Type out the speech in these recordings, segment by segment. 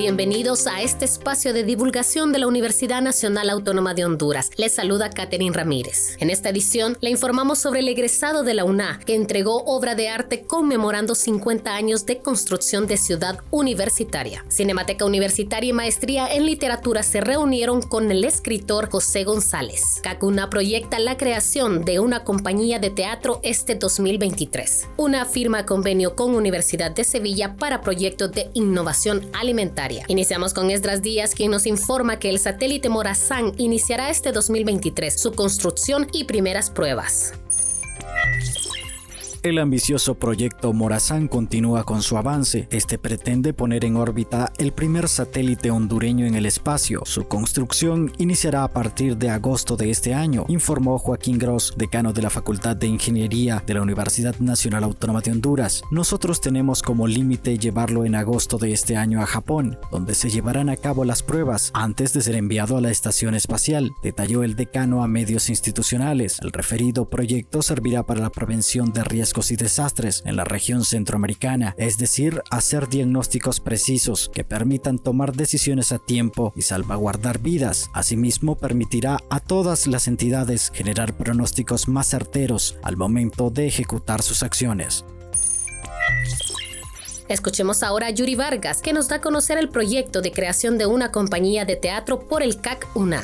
Bienvenidos a este espacio de divulgación de la Universidad Nacional Autónoma de Honduras. Les saluda Catherine Ramírez. En esta edición le informamos sobre el egresado de la UNA que entregó obra de arte conmemorando 50 años de construcción de ciudad universitaria. Cinemateca Universitaria y Maestría en Literatura se reunieron con el escritor José González. CACUNA proyecta la creación de una compañía de teatro este 2023. Una firma convenio con Universidad de Sevilla para proyectos de innovación alimentaria Iniciamos con Esdras Díaz, quien nos informa que el satélite Morazán iniciará este 2023 su construcción y primeras pruebas. El ambicioso proyecto Morazán continúa con su avance. Este pretende poner en órbita el primer satélite hondureño en el espacio. Su construcción iniciará a partir de agosto de este año, informó Joaquín Gross, decano de la Facultad de Ingeniería de la Universidad Nacional Autónoma de Honduras. Nosotros tenemos como límite llevarlo en agosto de este año a Japón, donde se llevarán a cabo las pruebas antes de ser enviado a la estación espacial, detalló el decano a medios institucionales. El referido proyecto servirá para la prevención de riesgos y desastres en la región centroamericana, es decir, hacer diagnósticos precisos que permitan tomar decisiones a tiempo y salvaguardar vidas. Asimismo, permitirá a todas las entidades generar pronósticos más certeros al momento de ejecutar sus acciones. Escuchemos ahora a Yuri Vargas, que nos da a conocer el proyecto de creación de una compañía de teatro por el CAC-UNA.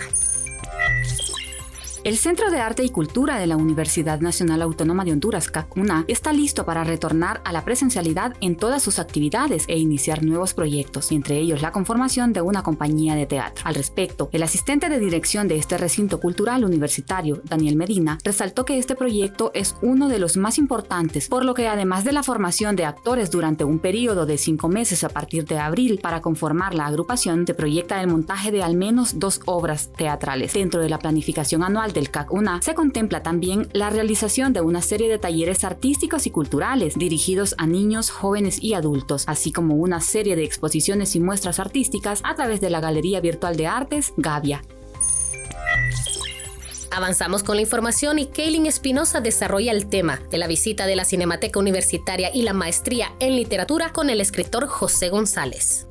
El Centro de Arte y Cultura de la Universidad Nacional Autónoma de Honduras, CACUNA, está listo para retornar a la presencialidad en todas sus actividades e iniciar nuevos proyectos, entre ellos la conformación de una compañía de teatro. Al respecto, el asistente de dirección de este recinto cultural universitario, Daniel Medina, resaltó que este proyecto es uno de los más importantes, por lo que además de la formación de actores durante un periodo de cinco meses a partir de abril para conformar la agrupación, se proyecta el montaje de al menos dos obras teatrales dentro de la planificación anual del CAC-UNA se contempla también la realización de una serie de talleres artísticos y culturales dirigidos a niños, jóvenes y adultos, así como una serie de exposiciones y muestras artísticas a través de la Galería Virtual de Artes Gavia. Avanzamos con la información y Kaylin Espinosa desarrolla el tema de la visita de la Cinemateca Universitaria y la maestría en literatura con el escritor José González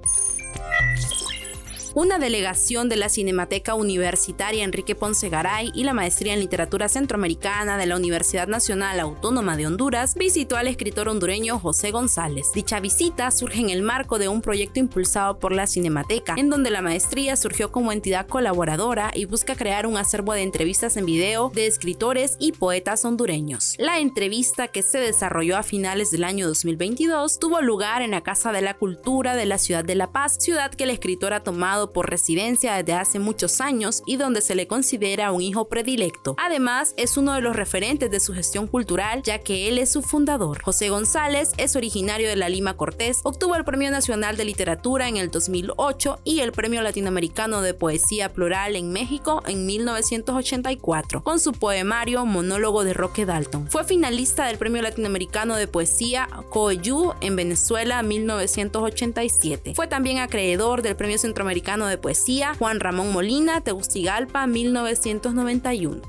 una delegación de la Cinemateca Universitaria Enrique Ponce Garay y la Maestría en Literatura Centroamericana de la Universidad Nacional Autónoma de Honduras visitó al escritor hondureño José González. Dicha visita surge en el marco de un proyecto impulsado por la Cinemateca, en donde la maestría surgió como entidad colaboradora y busca crear un acervo de entrevistas en video de escritores y poetas hondureños. La entrevista que se desarrolló a finales del año 2022 tuvo lugar en la Casa de la Cultura de la ciudad de La Paz, ciudad que el escritor ha tomado por residencia desde hace muchos años y donde se le considera un hijo predilecto. Además, es uno de los referentes de su gestión cultural, ya que él es su fundador. José González es originario de la Lima Cortés, obtuvo el Premio Nacional de Literatura en el 2008 y el Premio Latinoamericano de Poesía Plural en México en 1984, con su poemario Monólogo de Roque Dalton. Fue finalista del Premio Latinoamericano de Poesía Coyú en Venezuela en 1987. Fue también acreedor del Premio Centroamericano de Poesía, Juan Ramón Molina, Tegucigalpa, 1991.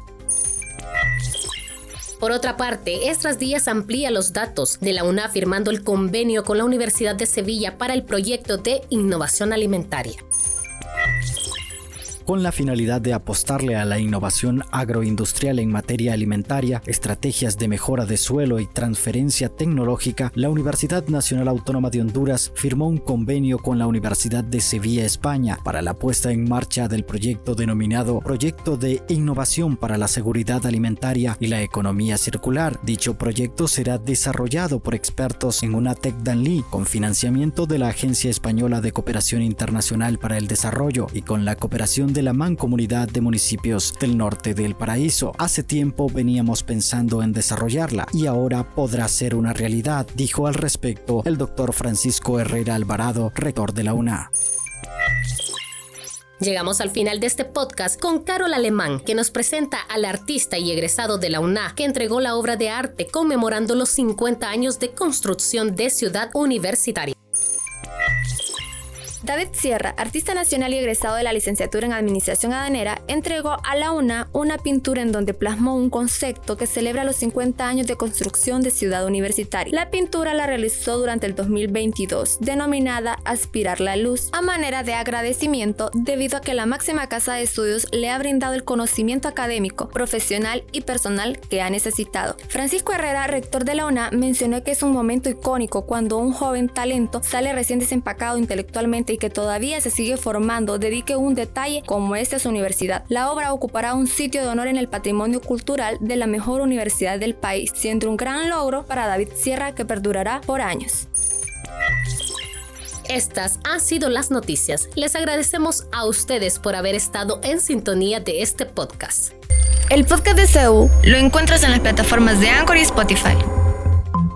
Por otra parte, Estras Díaz amplía los datos de la UNA firmando el convenio con la Universidad de Sevilla para el proyecto de innovación alimentaria con la finalidad de apostarle a la innovación agroindustrial en materia alimentaria, estrategias de mejora de suelo y transferencia tecnológica, la Universidad Nacional Autónoma de Honduras firmó un convenio con la Universidad de Sevilla, España, para la puesta en marcha del proyecto denominado Proyecto de Innovación para la Seguridad Alimentaria y la Economía Circular. Dicho proyecto será desarrollado por expertos en UNATEC Danlí con financiamiento de la Agencia Española de Cooperación Internacional para el Desarrollo y con la cooperación de la Mancomunidad de Municipios del Norte del Paraíso. Hace tiempo veníamos pensando en desarrollarla y ahora podrá ser una realidad, dijo al respecto el doctor Francisco Herrera Alvarado, rector de la UNA. Llegamos al final de este podcast con Carol Alemán, que nos presenta al artista y egresado de la UNA, que entregó la obra de arte conmemorando los 50 años de construcción de Ciudad Universitaria. David Sierra, artista nacional y egresado de la licenciatura en Administración Adanera, entregó a la UNA una pintura en donde plasmó un concepto que celebra los 50 años de construcción de Ciudad Universitaria. La pintura la realizó durante el 2022, denominada Aspirar la Luz, a manera de agradecimiento debido a que la máxima casa de estudios le ha brindado el conocimiento académico, profesional y personal que ha necesitado. Francisco Herrera, rector de la UNA, mencionó que es un momento icónico cuando un joven talento sale recién desempacado intelectualmente y que todavía se sigue formando, dedique un detalle como este a su universidad. La obra ocupará un sitio de honor en el patrimonio cultural de la mejor universidad del país, siendo un gran logro para David Sierra que perdurará por años. Estas han sido las noticias. Les agradecemos a ustedes por haber estado en sintonía de este podcast. El podcast de CEU lo encuentras en las plataformas de Anchor y Spotify.